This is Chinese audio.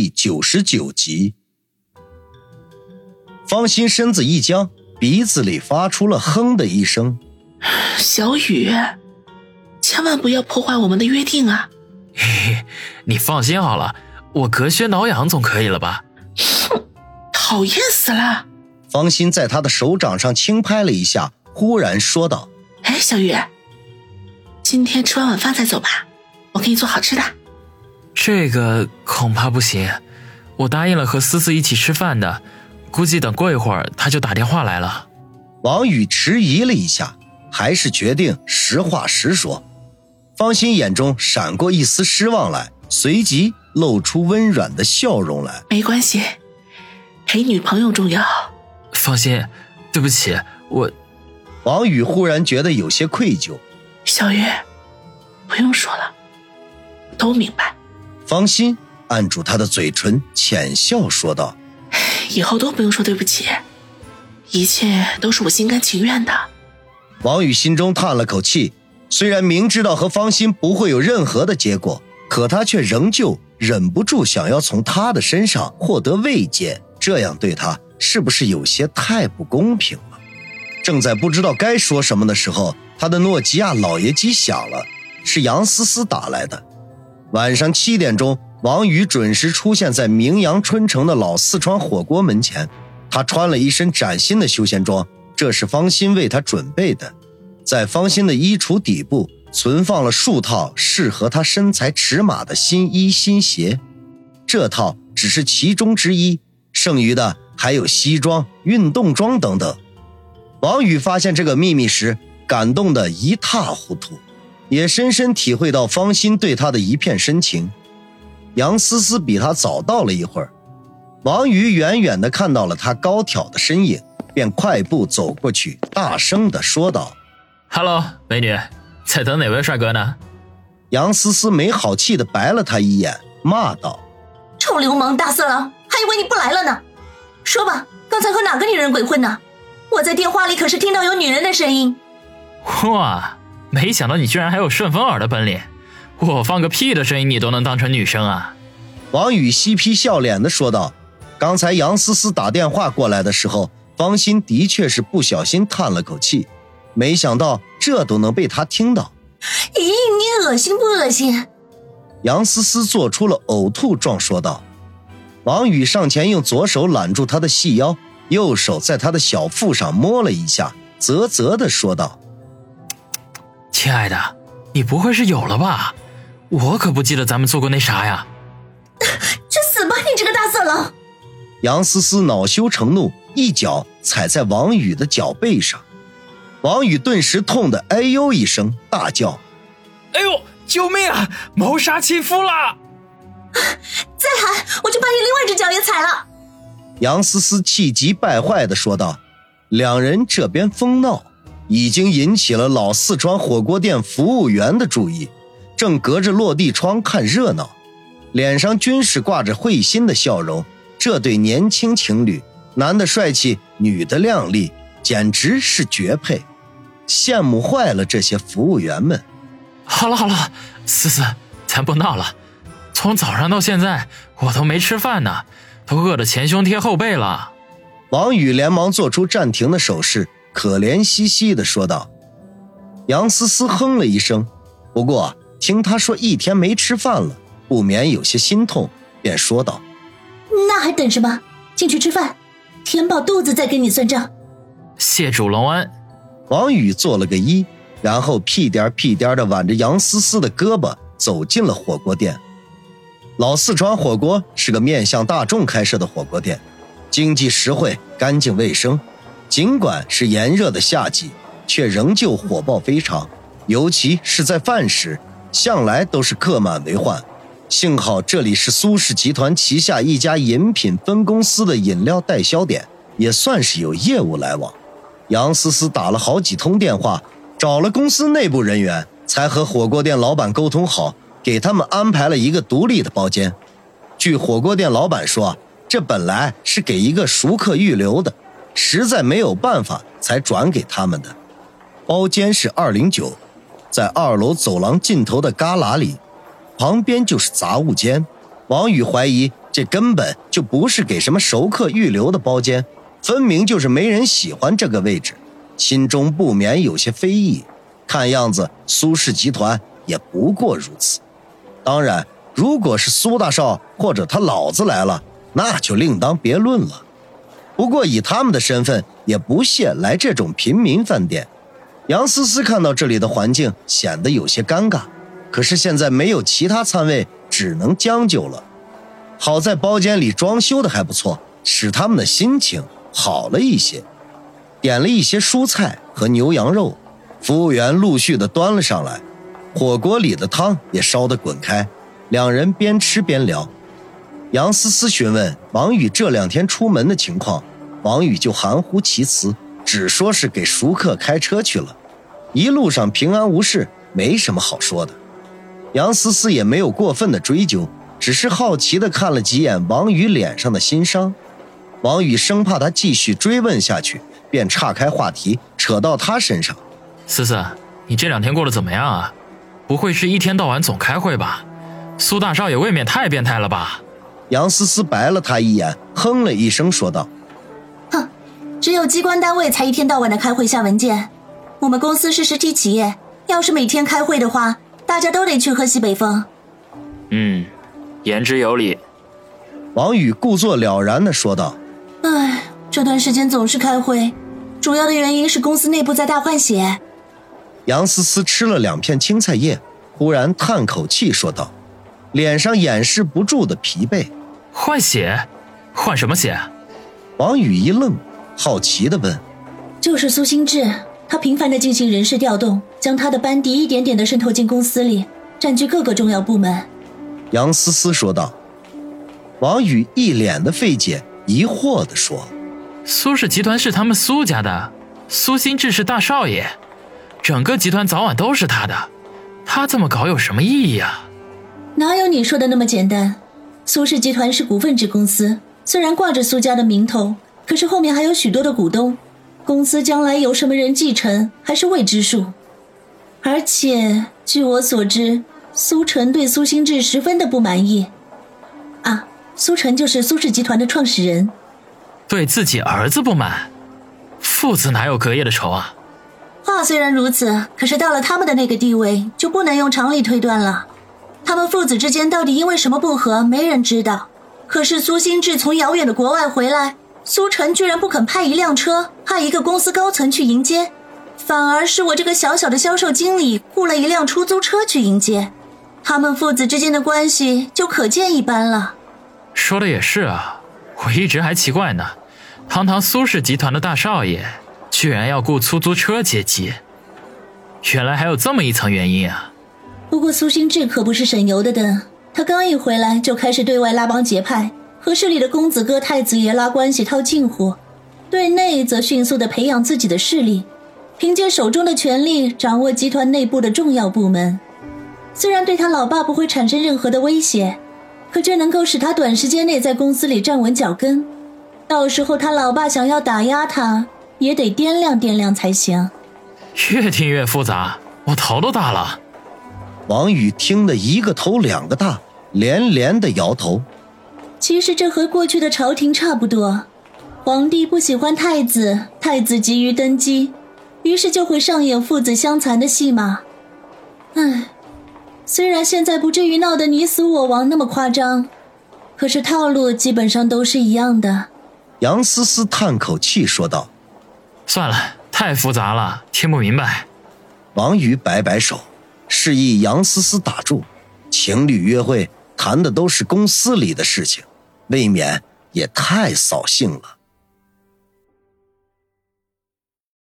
第九十九集，方心身子一僵，鼻子里发出了“哼”的一声。小雨，千万不要破坏我们的约定啊！嘿嘿，你放心好了，我隔靴挠痒总可以了吧？哼，讨厌死了！方心在他的手掌上轻拍了一下，忽然说道：“哎，小雨，今天吃完晚饭再走吧，我给你做好吃的。”这个恐怕不行，我答应了和思思一起吃饭的，估计等过一会儿他就打电话来了。王宇迟疑了一下，还是决定实话实说。方心眼中闪过一丝失望来，随即露出温软的笑容来。没关系，陪女朋友重要。放心，对不起，我。王宇忽然觉得有些愧疚。小月，不用说了，都明白。方心按住他的嘴唇，浅笑说道：“以后都不用说对不起，一切都是我心甘情愿的。”王宇心中叹了口气，虽然明知道和方心不会有任何的结果，可他却仍旧忍不住想要从他的身上获得慰藉。这样对他是不是有些太不公平了？正在不知道该说什么的时候，他的诺基亚老爷机响了，是杨思思打来的。晚上七点钟，王宇准时出现在名扬春城的老四川火锅门前。他穿了一身崭新的休闲装，这是方心为他准备的。在方心的衣橱底部存放了数套适合他身材尺码的新衣新鞋，这套只是其中之一，剩余的还有西装、运动装等等。王宇发现这个秘密时，感动得一塌糊涂。也深深体会到方心对他的一片深情。杨思思比他早到了一会儿，王瑜远远的看到了他高挑的身影，便快步走过去，大声的说道：“Hello，美女，在等哪位帅哥呢？”杨思思没好气的白了他一眼，骂道：“臭流氓大色狼，还以为你不来了呢！说吧，刚才和哪个女人鬼混呢？我在电话里可是听到有女人的声音。”哇！没想到你居然还有顺风耳的本领，我放个屁的声音你都能当成女生啊！王宇嬉皮笑脸的说道。刚才杨思思打电话过来的时候，方心的确是不小心叹了口气，没想到这都能被他听到。咦，你恶心不恶心？杨思思做出了呕吐状，说道。王宇上前用左手揽住她的细腰，右手在她的小腹上摸了一下，啧啧的说道。亲爱的，你不会是有了吧？我可不记得咱们做过那啥呀！去死吧，你这个大色狼！杨思思恼羞成怒，一脚踩在王宇的脚背上，王宇顿时痛得哎呦一声，大叫：“哎呦，救命啊！谋杀亲夫啦！” 再喊，我就把你另外一只脚也踩了！杨思思气急败坏的说道。两人这边疯闹。已经引起了老四川火锅店服务员的注意，正隔着落地窗看热闹，脸上均是挂着会心的笑容。这对年轻情侣，男的帅气，女的靓丽，简直是绝配，羡慕坏了这些服务员们。好了好了，思思，咱不闹了。从早上到现在，我都没吃饭呢，都饿得前胸贴后背了。王宇连忙做出暂停的手势。可怜兮兮的说道：“杨思思哼了一声，不过听他说一天没吃饭了，不免有些心痛，便说道：‘那还等什么？进去吃饭，填饱肚子再跟你算账。’谢主隆恩。”王宇做了个揖，然后屁颠屁颠的挽着杨思思的胳膊走进了火锅店。老四川火锅是个面向大众开设的火锅店，经济实惠，干净卫生。尽管是炎热的夏季，却仍旧火爆非常，尤其是在饭时，向来都是客满为患。幸好这里是苏氏集团旗下一家饮品分公司的饮料代销点，也算是有业务来往。杨思思打了好几通电话，找了公司内部人员，才和火锅店老板沟通好，给他们安排了一个独立的包间。据火锅店老板说，这本来是给一个熟客预留的。实在没有办法，才转给他们的。包间是二零九，在二楼走廊尽头的旮旯里，旁边就是杂物间。王宇怀疑这根本就不是给什么熟客预留的包间，分明就是没人喜欢这个位置，心中不免有些非议。看样子苏氏集团也不过如此。当然，如果是苏大少或者他老子来了，那就另当别论了。不过以他们的身份，也不屑来这种平民饭店。杨思思看到这里的环境，显得有些尴尬。可是现在没有其他餐位，只能将就了。好在包间里装修的还不错，使他们的心情好了一些。点了一些蔬菜和牛羊肉，服务员陆续的端了上来，火锅里的汤也烧得滚开。两人边吃边聊。杨思思询问王宇这两天出门的情况，王宇就含糊其辞，只说是给熟客开车去了。一路上平安无事，没什么好说的。杨思思也没有过分的追究，只是好奇的看了几眼王宇脸上的心伤。王宇生怕他继续追问下去，便岔开话题，扯到他身上。思思，你这两天过得怎么样啊？不会是一天到晚总开会吧？苏大少爷未免太变态了吧？杨思思白了他一眼，哼了一声，说道：“哼，只有机关单位才一天到晚的开会下文件。”我们公司是实体企业，要是每天开会的话，大家都得去喝西北风。嗯，言之有理。王宇故作了然的说道：“唉，这段时间总是开会，主要的原因是公司内部在大换血。”杨思思吃了两片青菜叶，忽然叹口气说道，脸上掩饰不住的疲惫。换血？换什么血？王宇一愣，好奇的问：“就是苏新志。”他频繁的进行人事调动，将他的班底一点点的渗透进公司里，占据各个重要部门。杨思思说道。王宇一脸的费解，疑惑的说：“苏氏集团是他们苏家的，苏新志是大少爷，整个集团早晚都是他的，他这么搞有什么意义啊？”哪有你说的那么简单？苏氏集团是股份制公司，虽然挂着苏家的名头，可是后面还有许多的股东。公司将来由什么人继承还是未知数，而且据我所知，苏晨对苏新志十分的不满意。啊，苏晨就是苏氏集团的创始人，对自己儿子不满，父子哪有隔夜的仇啊？话虽然如此，可是到了他们的那个地位，就不能用常理推断了。他们父子之间到底因为什么不和，没人知道。可是苏新志从遥远的国外回来。苏晨居然不肯派一辆车，派一个公司高层去迎接，反而是我这个小小的销售经理雇了一辆出租车去迎接，他们父子之间的关系就可见一斑了。说的也是啊，我一直还奇怪呢，堂堂苏氏集团的大少爷，居然要雇出租车接机，原来还有这么一层原因啊。不过苏新志可不是省油的灯，他刚一回来就开始对外拉帮结派。和市里的公子哥、太子爷拉关系套近乎，对内则迅速的培养自己的势力，凭借手中的权力掌握集团内部的重要部门。虽然对他老爸不会产生任何的威胁，可这能够使他短时间内在公司里站稳脚跟。到时候他老爸想要打压他，也得掂量掂量才行。越听越复杂，我头都大了。王宇听得一个头两个大，连连的摇头。其实这和过去的朝廷差不多，皇帝不喜欢太子，太子急于登基，于是就会上演父子相残的戏码。唉，虽然现在不至于闹得你死我亡那么夸张，可是套路基本上都是一样的。杨思思叹口气说道：“算了，太复杂了，听不明白。”王宇摆摆手，示意杨思思打住。情侣约会谈的都是公司里的事情。未免也太扫兴了。